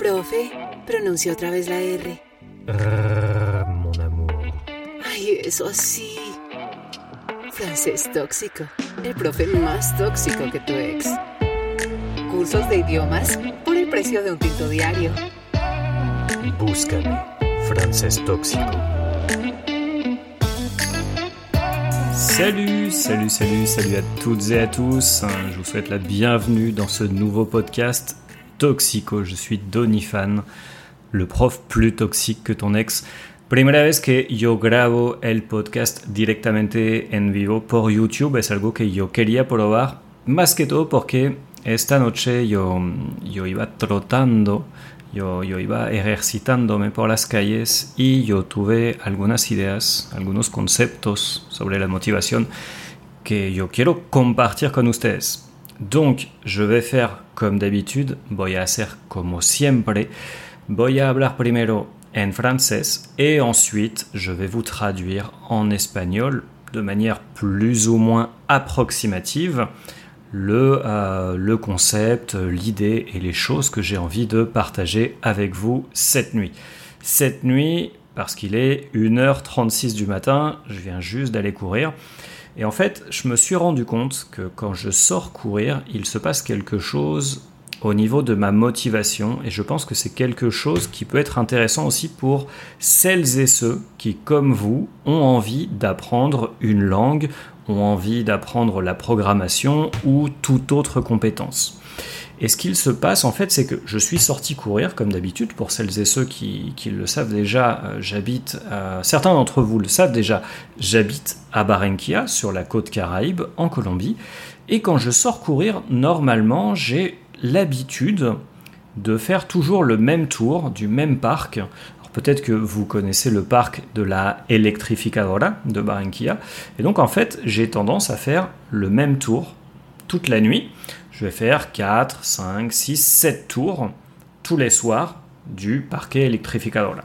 Profe, pronunció otra vez la R. Rrr, mon amour. Ay, eso sí. Francés tóxico. El profe más tóxico que tu ex. Cursos de idiomas por el precio de un tinto diario. Búscame. Francés tóxico. Salut, salut, salut, salut à toutes et à tous. Je vous souhaite la bienvenue dans ce nouveau podcast Toxico. Je suis Donifan, le prof plus toxique que ton ex. Primera vez que yo grabo el podcast directamente en vivo por YouTube es algo que yo quería probar, más que todo porque esta noche yo, yo iba trotando, yo, yo iba ejercitándome por las calles y yo tuve algunas ideas, algunos conceptos sobre la motivación que yo quiero compartir con ustedes. Donc, je vais faire comme d'habitude, voy a hacer como siempre, voy a hablar primero en francés et ensuite je vais vous traduire en espagnol de manière plus ou moins approximative le, euh, le concept, l'idée et les choses que j'ai envie de partager avec vous cette nuit. Cette nuit, parce qu'il est 1h36 du matin, je viens juste d'aller courir. Et en fait, je me suis rendu compte que quand je sors courir, il se passe quelque chose au niveau de ma motivation et je pense que c'est quelque chose qui peut être intéressant aussi pour celles et ceux qui, comme vous, ont envie d'apprendre une langue, ont envie d'apprendre la programmation ou toute autre compétence. Et ce qu'il se passe en fait, c'est que je suis sorti courir comme d'habitude. Pour celles et ceux qui, le savent déjà, euh, j'habite, euh, certains d'entre vous le savent déjà, j'habite à Barranquilla, sur la côte caraïbe, en Colombie. Et quand je sors courir, normalement, j'ai l'habitude de faire toujours le même tour du même parc. Peut-être que vous connaissez le parc de la Electrificadora de Barranquilla. Et donc en fait, j'ai tendance à faire le même tour toute la nuit. Je vais faire 4, 5, 6, 7 tours tous les soirs du parque Electrificadora.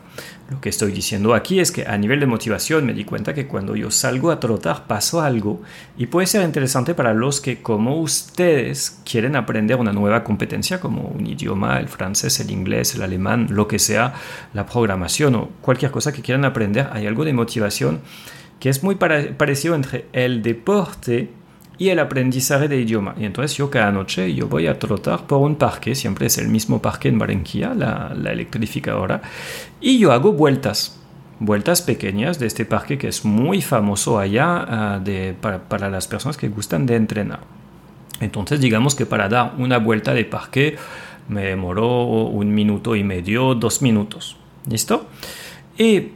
Lo que estoy diciendo aquí es que a nivel de motivación me di cuenta que cuando yo salgo a trotar pasó algo y puede ser interesante para los que como ustedes quieren aprender una nueva competencia como un idioma, el francés, el inglés, el alemán, lo que sea, la programación o cualquier cosa que quieran aprender, hay algo de motivación que es muy parecido entre el deporte y el aprendizaje de idioma. Y entonces yo cada noche yo voy a trotar por un parque, siempre es el mismo parque en Barranquilla, la, la electrificadora, y yo hago vueltas, vueltas pequeñas de este parque que es muy famoso allá ah, de, para, para las personas que gustan de entrenar. Entonces digamos que para dar una vuelta de parque me demoró un minuto y medio, dos minutos. ¿Listo? Et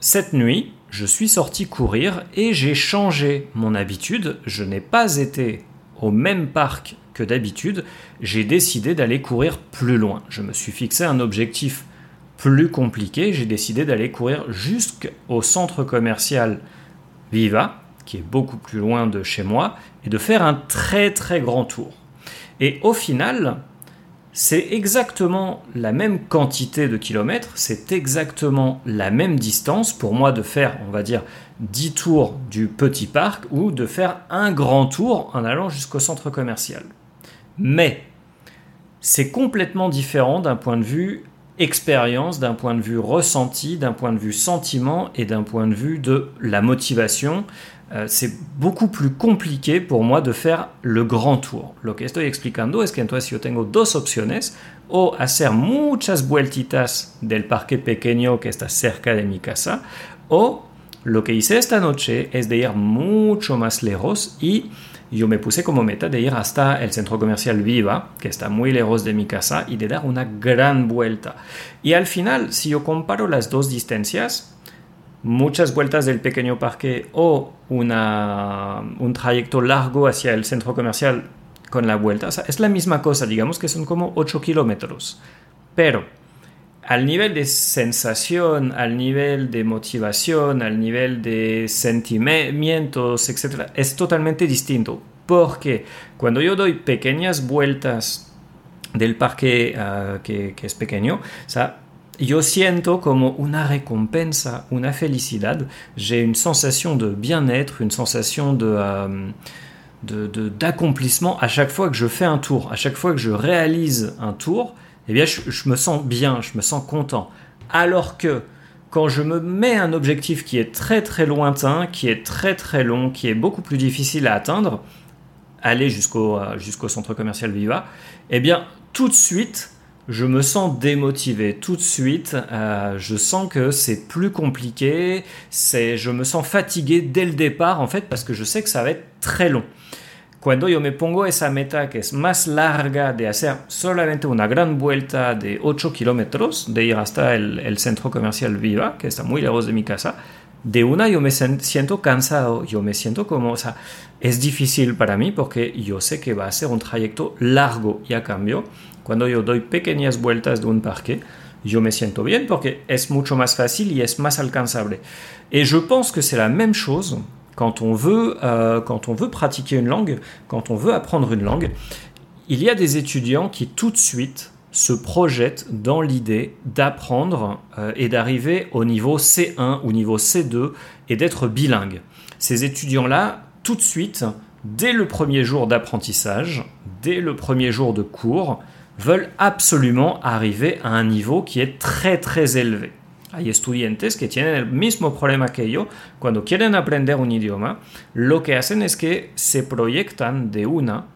cette nuit, je suis sorti courir et j'ai changé mon habitude. Je n'ai pas été au même parc que d'habitude. J'ai décidé d'aller courir plus loin. Je me suis fixé un objectif plus compliqué. J'ai décidé d'aller courir jusqu'au centre commercial Viva, qui est beaucoup plus loin de chez moi, et de faire un très très grand tour. Et au final, c'est exactement la même quantité de kilomètres, c'est exactement la même distance pour moi de faire, on va dire, 10 tours du petit parc ou de faire un grand tour en allant jusqu'au centre commercial. Mais c'est complètement différent d'un point de vue expérience, d'un point de vue ressenti, d'un point de vue sentiment et d'un point de vue de la motivation. Euh, c'est beaucoup plus compliqué pour moi de faire le grand tour. Lo que estoy explicando es que entonces yo tengo dos opciones, o hacer muchas vueltitas del parque pequeño que está cerca de mi casa, o lo que hice esta noche es de ir mucho más lejos y yo me puse como meta de ir hasta el centro comercial Viva, que está muy lejos de mi casa, y de dar una gran vuelta. Y al final, si yo comparo las dos distancias, muchas vueltas del pequeño parque o una, un trayecto largo hacia el centro comercial con la vuelta, o sea, es la misma cosa, digamos que son como 8 kilómetros. Pero al nivel de sensación, al nivel de motivación, al nivel de sentimientos, etc., es totalmente distinto. Porque cuando yo doy pequeñas vueltas del parque uh, que, que, es pequeño, o sea, yo siento como una recompensa, una felicidad. J'ai une sensation de bien-être, une sensation de... Um, d'accomplissement à chaque fois que je fais un tour, à chaque fois que je réalise un tour, eh bien, je, je me sens bien, je me sens content. Alors que quand je me mets un objectif qui est très très lointain, qui est très très long, qui est beaucoup plus difficile à atteindre, aller jusqu'au euh, jusqu'au centre commercial Viva, eh bien, tout de suite, je me sens démotivé. Tout de suite, euh, je sens que c'est plus compliqué. C'est, je me sens fatigué dès le départ, en fait, parce que je sais que ça va être très long. Cuando yo me pongo esa meta que es más larga de hacer solamente una gran vuelta de 8 kilómetros, de ir hasta el, centro comercial Viva, que está muy lejos de mi casa, de una yo me siento cansado, yo me siento como, o es difícil para mí porque yo sé que va a ser un trayecto largo y a cambio, cuando yo doy pequeñas vueltas de un parque, yo me siento bien porque es mucho más fácil y es más alcanzable. Et je pense que c'est la même chose quand on veut, euh, quand on veut pratiquer une langue, quand on veut apprendre une langue. Il y a des étudiants qui tout de suite se projettent dans l'idée d'apprendre euh, et d'arriver au niveau C1 ou niveau C2 et d'être bilingue. Ces étudiants-là, tout de suite, dès le premier jour d'apprentissage, dès le premier jour de cours, veulent absolument arriver à un niveau qui est très très élevé. Hay estudiantes que tienen el mismo problema que yo. Cuando quieren aprender un idioma, lo que hacen es que se proyectan de una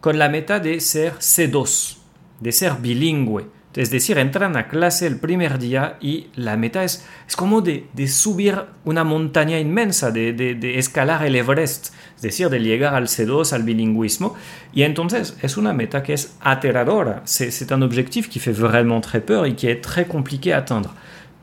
con la meta de ser C2, de ser bilingüe. Es decir, entran a clase el primer día y la meta es, es como de, de subir una montaña inmensa, de, de, de, escalar el Everest, es decir, de llegar al C2, al bilingüismo. Y entonces es una meta que es aterradora. C'est un objectif qui fait vraiment très peur et qui est très compliqué à atteindre.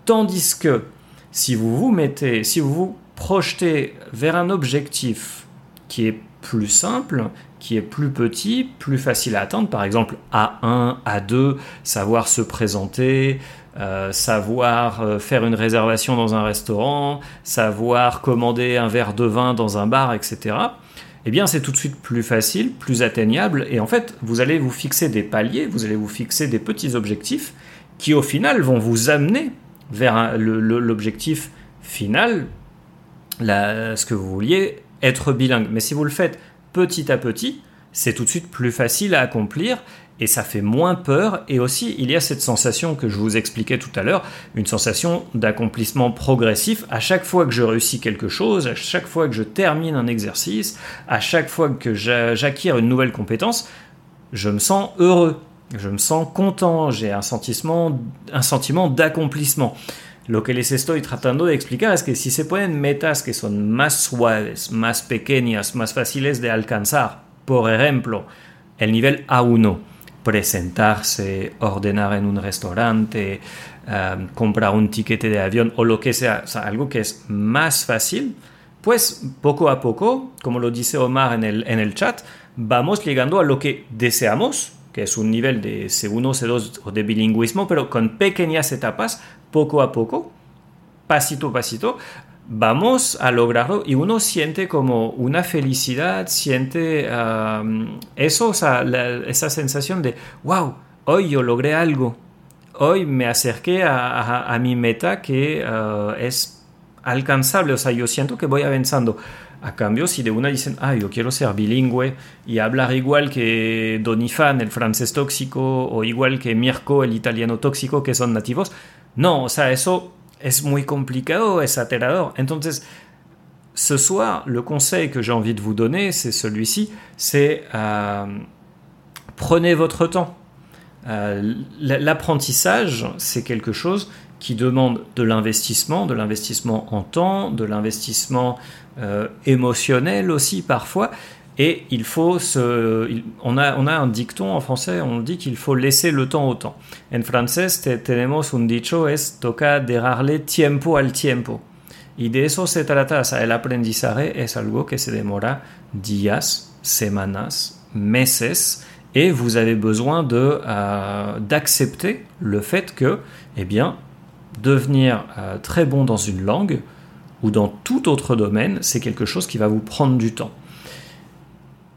Tandis que si vous vous mettez, si vous vous projetez vers un objectif qui est plus simple, qui est plus petit, plus facile à atteindre, par exemple A1, A2, savoir se présenter, euh, savoir euh, faire une réservation dans un restaurant, savoir commander un verre de vin dans un bar, etc. Eh bien, c'est tout de suite plus facile, plus atteignable, et en fait, vous allez vous fixer des paliers, vous allez vous fixer des petits objectifs qui, au final, vont vous amener vers l'objectif final, ce que vous vouliez, être bilingue. Mais si vous le faites petit à petit, c'est tout de suite plus facile à accomplir et ça fait moins peur. Et aussi, il y a cette sensation que je vous expliquais tout à l'heure, une sensation d'accomplissement progressif. À chaque fois que je réussis quelque chose, à chaque fois que je termine un exercice, à chaque fois que j'acquiers une nouvelle compétence, je me sens heureux, je me sens content, j'ai un sentiment, un sentiment d'accomplissement. Lo que les estoy tratando de explicar es que si se ponen metas que son más suaves, más pequeñas, más fáciles de alcanzar, por ejemplo, el nivel A1, presentarse, ordenar en un restaurante, um, comprar un tiquete de avión o lo que sea, algo que es más fácil, pues poco a poco, como lo dice Omar en el, en el chat, vamos llegando a lo que deseamos, que es un nivel de C1, C2 o de bilingüismo, pero con pequeñas etapas poco a poco, pasito a pasito, vamos a lograrlo y uno siente como una felicidad, siente eso, esa sensación de, wow, hoy yo logré algo, hoy me acerqué a, mi meta que uh, es alcanzable, o sea, yo siento que voy avanzando. A cambio, si de una dicen, ah, yo quiero ser bilingüe y hablar igual que Donifan, el francés tóxico, o igual que Mirko, el italiano tóxico, que son nativos, no, o sea, eso es muy complicado, es aterrador. Entonces, ce soir, le conseil que j'ai envie de vous donner, c'est celui-ci, c'est euh, prenez votre temps. Euh, l'apprentissage, c'est quelque chose qui demande de l'investissement, de l'investissement en temps, de l'investissement euh, émotionnel aussi parfois. Et il faut se, on, a, on a un dicton en français, on dit qu'il faut laisser le temps au temps. En français, tenemos un dicho es toca darle tiempo al tiempo. Y de eso se trata, o sea, el aprendizaje es algo que se demora días, semanas, meses, et vous avez besoin euh, d'accepter le fait que, eh bien, devenir euh, très bon dans une langue ou dans tout autre domaine, c'est quelque chose qui va vous prendre du temps.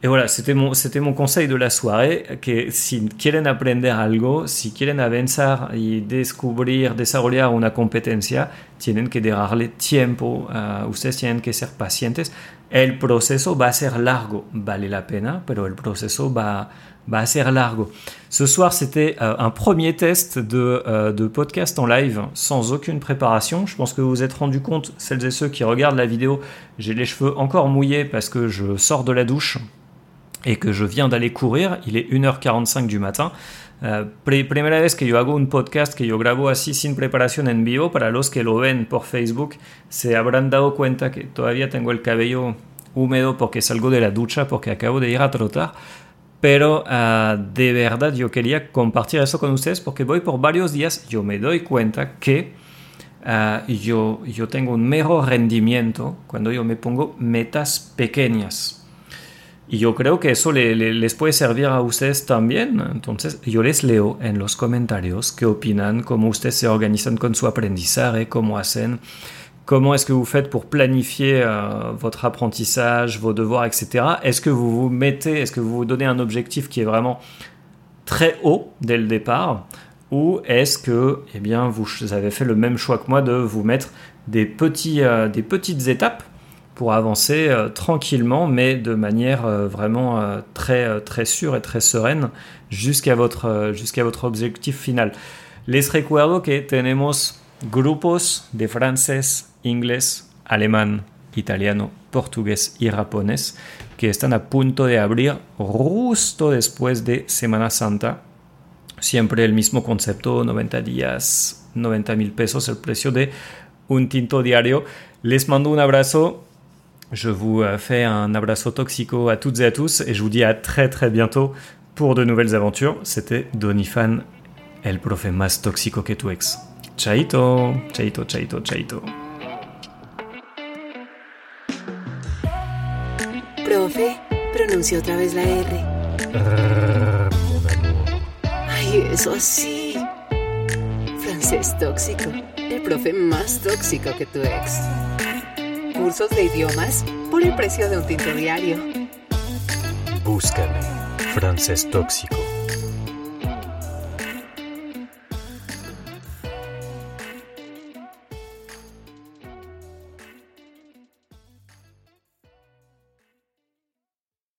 Et voilà, c'était mon, c'était mon conseil de la soirée, que si quieren aprender algo, si quieren avanzar y descubrir, desarrollar una competencia, tienen que darle tiempo, uh, ustedes tienen que ser pacientes. El proceso va a ser largo, vale la pena, pero el proceso va, va a ser largo. Ce soir, c'était euh, un premier test de, euh, de, podcast en live sans aucune préparation. Je pense que vous vous êtes rendu compte, celles et ceux qui regardent la vidéo, j'ai les cheveux encore mouillés parce que je sors de la douche et que je viens d'aller courir. Il est 1h45 du matin. Uh, primera vez que yo hago un podcast que yo grabo así sin preparación en vivo, para los que lo ven por Facebook, se habrán dado cuenta que todavía tengo el cabello húmedo porque salgo de la ducha, porque acabo de ir a trotar. Pero uh, de verdad yo quería compartir eso con ustedes porque voy por varios días, yo me doy cuenta que uh, yo, yo tengo un mejor rendimiento cuando yo me pongo metas pequeñas. Y yo creo que eso le, le, les puede servir a ustedes también. Entonces, yo les leo en los comentarios qué opinan, cómo ustedes se organizan con su aprendizaje, cómo hacen, comment est-ce que vous faites pour planifier euh, votre apprentissage, vos devoirs, etc. Est-ce que vous vous mettez, est-ce que vous vous donnez un objectif qui est vraiment très haut dès le départ? Ou est-ce que eh vous avez fait le même choix que moi de vous mettre des, euh, des petites étapes pour avancer euh, tranquillement, mais de manière euh, vraiment euh, très, euh, très sûre et très sereine jusqu'à votre, euh, jusqu'à votre objectif final. Les recuerdo que tenemos grupos de francés, inglés, alemán, italiano, portugués y japonés que están a punto de abrir justo después de Semana Santa. Siempre el mismo concepto, 90 días, 90 mil pesos, el precio de un tinto diario. Les mando un abrazo Je vous euh, fais un abrazo toxico à toutes et à tous et je vous dis à très très bientôt pour de nouvelles aventures. C'était Donifan, el profe más tóxico que tu ex. Chaito, chaito, chaito, chaito. Profe, pronunció otra vez la R. Ay, eso sí. Francés tóxico. El profe más tóxico que tu ex. Cursos de idiomas por el precio de un tinto diario. Búscame, francés tóxico.